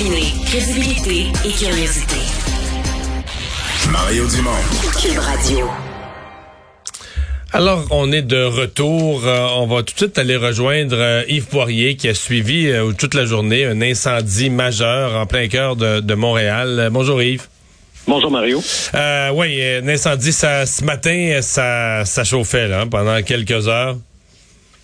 Combiner crédibilité et curiosité. Mario Dumont. Cube Radio. Alors, on est de retour. Euh, on va tout de suite aller rejoindre euh, Yves Poirier qui a suivi euh, toute la journée un incendie majeur en plein cœur de, de Montréal. bonjour Yves. Bonjour Mario. oui, un incendie, ça, ce matin, ça, ça chauffait là, pendant quelques heures.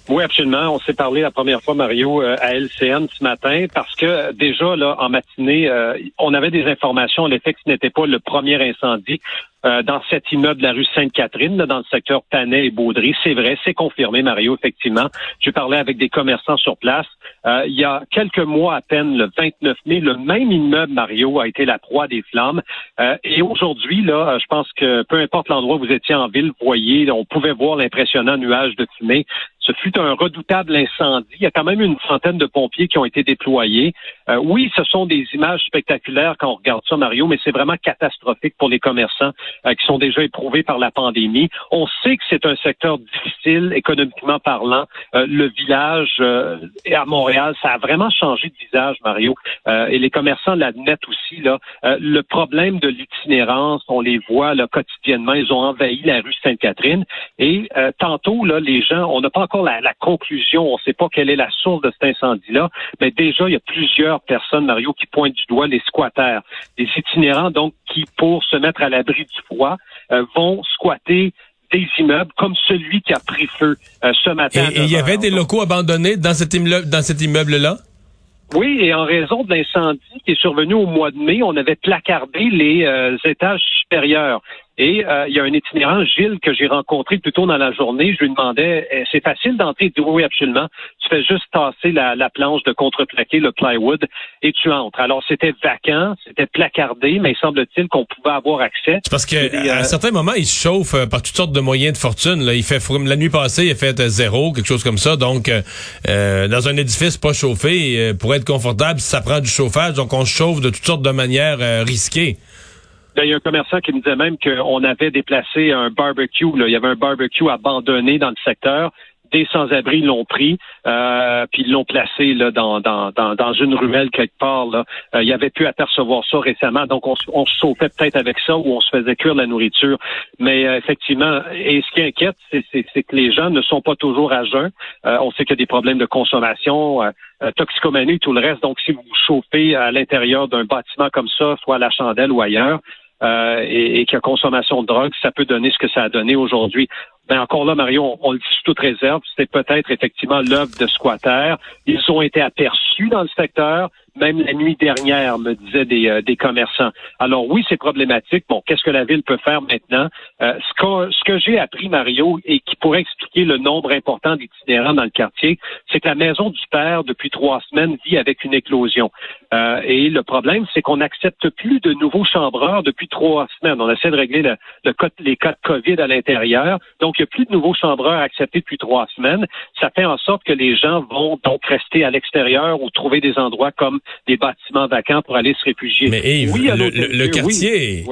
Oui, absolument. On s'est parlé la première fois, Mario, euh, à LCN ce matin, parce que déjà, là, en matinée, euh, on avait des informations, l'effet que ce n'était pas le premier incendie euh, dans cet immeuble de la rue Sainte-Catherine, dans le secteur Panay et Baudry. C'est vrai, c'est confirmé, Mario, effectivement. J'ai parlé avec des commerçants sur place. il y a quelques mois à peine, le 29 mai, le même immeuble, Mario, a été la proie des flammes. et aujourd'hui, là, je pense que peu importe l'endroit où vous étiez en ville, vous voyez, on pouvait voir l'impressionnant nuage de fumée ce fut un redoutable incendie. Il y a quand même une centaine de pompiers qui ont été déployés. Euh, oui, ce sont des images spectaculaires quand on regarde ça, Mario, mais c'est vraiment catastrophique pour les commerçants euh, qui sont déjà éprouvés par la pandémie. On sait que c'est un secteur difficile économiquement parlant. Euh, le village à Montréal, ça a vraiment changé de visage, Mario. et les commerçants l'admettent aussi. Là, le problème de l'itinérance, on les voit là, quotidiennement. Ils ont envahi la rue Sainte-Catherine. Et tantôt, là, les gens, on n'a pas encore la, conclusion. On ne sait pas quelle est la source de cet incendie-là, mais déjà, il y a plusieurs personnes, Mario, qui pointent du doigt les squatters, des itinérants, donc, qui, pour se mettre à l'abri du froid, euh, vont squatter des immeubles comme celui qui a pris feu euh, ce matin. Et il y avait des locaux abandonnés dans cet immeuble, dans cet immeuble-là? Oui, et en raison de l'incendie qui est survenu au mois de mai, on avait placardé les euh, étages supérieurs. Et euh, il y a un itinérant, Gilles, que j'ai rencontré plus tôt dans la journée. Je lui demandais, eh, c'est facile d'entrer? Il dit oui, absolument. Tu fais juste tasser la, planche de contreplaqué, le plywood, et tu entres. Alors, c'était vacant, c'était placardé, mais il semble-t-il qu'on pouvait avoir accès. C'est parce qu'à un euh, certain moment, il se chauffe euh, par toutes sortes de moyens de fortune. Là. Il fait La nuit passée, il a fait zéro, quelque chose comme ça. Donc, dans un édifice pas chauffé, pour être confortable, ça prend du chauffage. Donc, on se chauffe de toutes sortes de manières risquées. Ben, il y a un commerçant qui me disait même qu'on avait déplacé un barbecue. Là. Il y avait un barbecue abandonné dans le secteur des sans-abri l'ont pris, euh, puis ils l'ont placé là, dans, dans, dans, une ruelle quelque part. Là. Euh, il avait pu apercevoir ça récemment, donc on, on se sautait peut-être avec ça ou on se faisait cuire la nourriture. Mais euh, effectivement, et ce qui inquiète, c'est que les gens ne sont pas toujours à jeun. Euh, on sait qu'il y a des problèmes de consommation, toxicomanie, tout le reste. Donc, si vous chauffez à l'intérieur d'un bâtiment comme ça, soit à la chandelle ou ailleurs, euh, et, et a consommation de drogue, ça peut donner ce que ça a donné aujourd'hui. Ben encore là, Mario, on, le dit sous toute réserve, c'était peut-être effectivement l'œuvre de squatters. Ils ont été aperçus dans le secteur, même la nuit dernière, me disaient des, euh, des commerçants. Alors oui, c'est problématique. Bon, qu'est-ce que la ville peut faire maintenant? Euh, ce que, ce que j'ai appris, Mario, et qui pourrait expliquer le nombre important d'itinérants dans le quartier, c'est que la maison du père, depuis trois semaines, vit avec une éclosion. Euh, et le problème, c'est qu'on n'accepte plus de nouveaux chambreurs depuis trois semaines. On essaie de régler le, le les cas de COVID à l'intérieur. Donc, il n'y a plus de nouveaux chambreurs acceptés depuis trois semaines. Ça fait en sorte que les gens vont donc rester à l'extérieur ou trouver des endroits comme des bâtiments vacants pour aller se réfugier. Mais Yves, oui, le, quartier,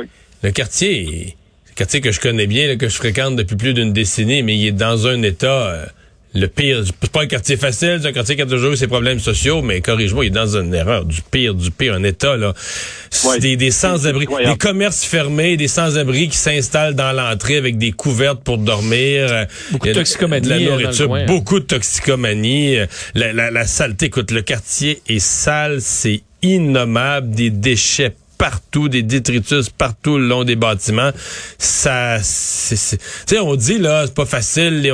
le quartier, le quartier que je connais bien, que je fréquente depuis plus d'une décennie, mais il est dans un état. Euh, le pire, c'est pas un quartier facile, c'est un quartier qui a toujours eu ses problèmes sociaux, mais corrige-moi, il est dans une erreur du pire, du pire, un état, là. des, des sans-abri, des commerces fermés, des sans-abri qui s'installent dans l'entrée avec des couvertes pour dormir. Euh, beaucoup de toxicomanie. la nourriture, beaucoup de toxicomanie. Euh, la, la, la saleté, écoute, le quartier est sale, c'est innommable, des déchets partout, des détritus partout le long des bâtiments. Ça, tu on dit là, c'est pas facile.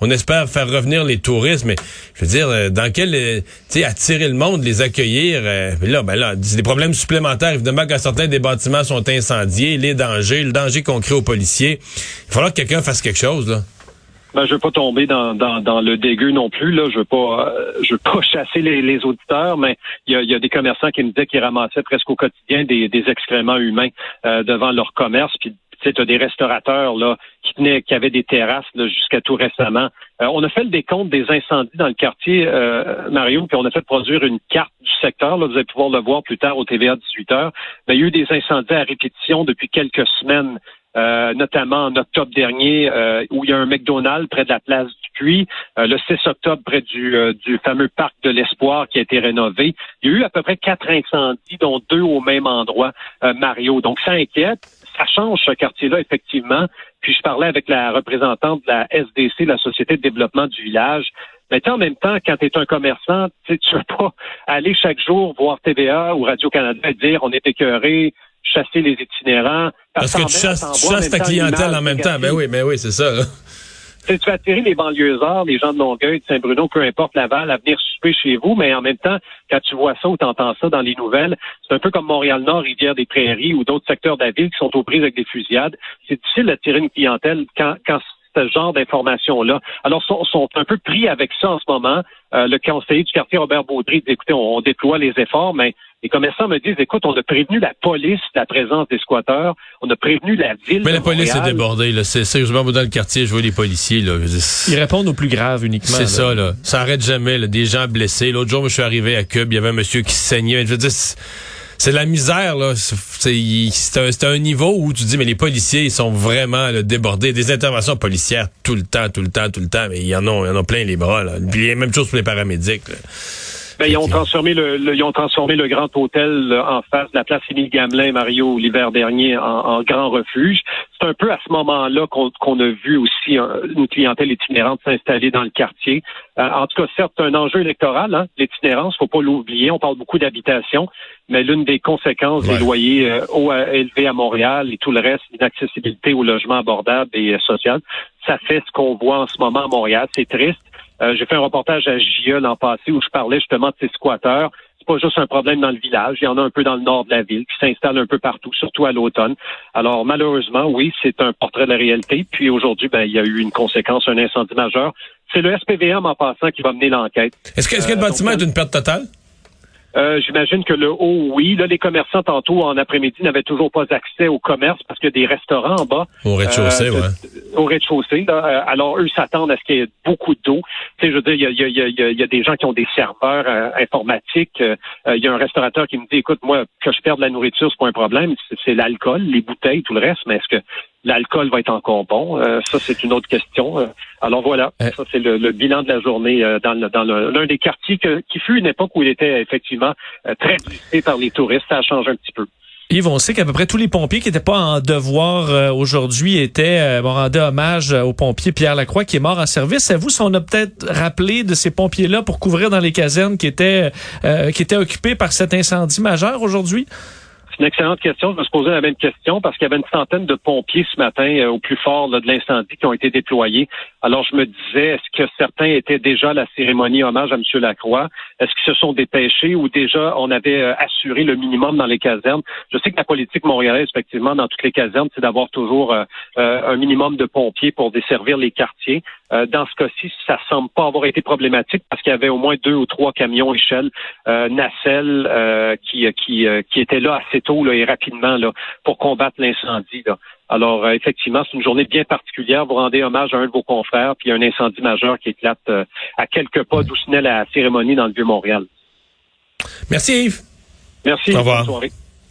On, espère faire revenir les touristes, mais je veux dire, euh, dans quel, euh, tu sais, attirer le monde, les accueillir. Euh, là, ben là, des problèmes supplémentaires. Évidemment, quand certains des bâtiments sont incendiés, les dangers, le danger qu'on crée aux policiers, il va que quelqu'un fasse quelque chose là. Ben, je veux pas tomber dans, dans, dans le dégueu non plus. Là, je veux euh, veux pas chasser les, les auditeurs, mais il y a, y a, des commerçants qui me disaient qu'ils ramassaient presque au quotidien des, des excréments humains euh, devant leur commerce. Puis tu as des restaurateurs là qui tenaient, qui avaient des terrasses jusqu'à tout récemment. Euh, on a fait le décompte des incendies dans le quartier Mario, puis on a fait produire une carte du secteur. Là, vous allez pouvoir le voir plus tard au TVA 18 h Mais il y a eu des incendies à répétition depuis quelques semaines euh, notamment en octobre dernier, euh, où il y a un McDonald's près de la place du circuit. le 6 octobre, près du, du fameux parc de l'Espoir qui a été rénové. Il y a eu à peu près quatre incendies, dont deux au même endroit, Mario. Donc, ça inquiète. Ça change ce quartier-là, effectivement. Puis je parlais avec la représentante de la SDC, la Société de développement du village. Mais en même temps, quand tu es un commerçant, tu ne veux pas aller chaque jour voir TVA ou Radio-Canada et dire on est écœuré, chasser les itinérants. Parce, que tu chasses, ta clientèle en même temps. Ben oui, mais ben oui, c'est ça. Tu tu attirer les banlieusards, les gens de Longueuil, de Saint-Bruno, peu importe Laval, à venir souper chez vous, mais en même temps, quand tu vois ça ou tu entends ça dans les nouvelles, c'est un peu comme Montréal-Nord, Rivière-des-Prairies ou d'autres secteurs de la ville qui sont aux prises avec des fusillades. C'est difficile d'attirer une clientèle quand, quand ce genre d'informations-là. Alors, sont, sont un peu pris avec ça en ce moment. Euh, le conseiller du quartier Robert Baudry dit, écoutez, on, déploie les efforts, mais les commerçants me disent, écoute, on a prévenu la police de la présence des squatteurs, on a prévenu la ville. Mais la police est débordée, là. C'est sérieusement, dans le quartier, je vois les policiers, là. Ils répondent au plus grave uniquement. C'est ça, là. Ça arrête jamais, là. Des gens blessés. L'autre jour, je suis arrivé à Cube, il y avait un monsieur qui saignait. Je veux dire, c'est la misère là. C'est un, niveau où tu dis mais les policiers ils sont vraiment débordés. Des interventions policières tout le temps, tout le temps, tout le temps. Mais il y en a, il y en a plein les bras. Là. Puis, même chose pour les paramédics. Ben, ils ont transformé le, ils ont transformé le grand hôtel en face de la place Émile Gamelin, Mario, l'hiver dernier, en, grand refuge. C'est un peu à ce moment-là qu'on a vu aussi une clientèle itinérante s'installer dans le quartier. Euh, en tout cas, certes, un enjeu électoral, hein, l'itinérance, faut pas l'oublier. On parle beaucoup d'habitation, mais l'une des conséquences des loyers euh, hauts élevés à Montréal et tout le reste, l'inaccessibilité au logement abordable et euh, social, ça fait ce qu'on voit en ce moment à Montréal. C'est triste. Euh, j'ai fait un reportage à JE l'an passé où je parlais justement de ces squatteurs. C'est pas juste un problème dans le village, il y en a un peu dans le nord de la ville qui s'installe un peu partout, surtout à l'automne. Alors malheureusement, oui, c'est un portrait de la réalité. Puis aujourd'hui, ben, il y a eu une conséquence, un incendie majeur. C'est le SPVM en passant qui va mener l'enquête. Est-ce que, est-ce que le euh, bâtiment est une perte totale? Euh, j'imagine que le haut, oui. Là, les commerçants, tantôt, en après-midi, n'avaient toujours pas accès au commerce parce qu'il y a des restaurants en bas. Au rez-de-chaussée, euh, oui. Au rez-de-chaussée. Euh, alors, eux s'attendent à ce qu'il y ait beaucoup d'eau. Tu sais, je veux dire, il y a, y, a, y a, des gens qui ont des serveurs informatiques. Il y a un restaurateur qui me dit, écoute, moi, que je perde la nourriture, c'est pas un problème. C'est l'alcool, les bouteilles, tout le reste. Mais est-ce que l'alcool va être encore bon? ça, c'est une autre question. alors voilà, ça, c'est le, bilan de la journée dans, dans l'un des quartiers qui fut une époque où il était effectivement euh, très visité par les touristes. Ça a changé un petit peu. Yves, on sait qu'à peu près tous les pompiers qui n'étaient pas en devoir euh, aujourd'hui étaient euh, bon, rendaient hommage au pompier Pierre Lacroix qui est mort en service. vous si on a peut-être rappelé de ces pompiers-là pour couvrir dans les casernes qui étaient qui étaient occupées par cet incendie majeur aujourd'hui? Une excellente question. Je me suis posé la même question parce qu'il y avait une centaine de pompiers ce matin euh, au plus fort de l'incendie qui ont été déployés. Alors, je me disais, est-ce que certains étaient déjà à la cérémonie hommage à M. Lacroix? Est-ce qu'ils se sont dépêchés ou déjà on avait euh, assuré le minimum dans les casernes? Je sais que la politique montréalaise, effectivement, dans toutes les casernes, c'est d'avoir toujours euh, un minimum de pompiers pour desservir les quartiers. dans ce cas-ci, ça semble pas avoir été problématique parce qu'il y avait au moins deux ou trois camions échelle nacelle qui, qui, qui étaient là assez tôt et rapidement là, pour combattre l'incendie. Alors, euh, effectivement, c'est une journée bien particulière. Vous rendez hommage à un de vos confrères, puis il y a un incendie majeur qui éclate euh, à quelques pas d'où la cérémonie dans le Vieux-Montréal. Merci Yves. Merci. Au revoir.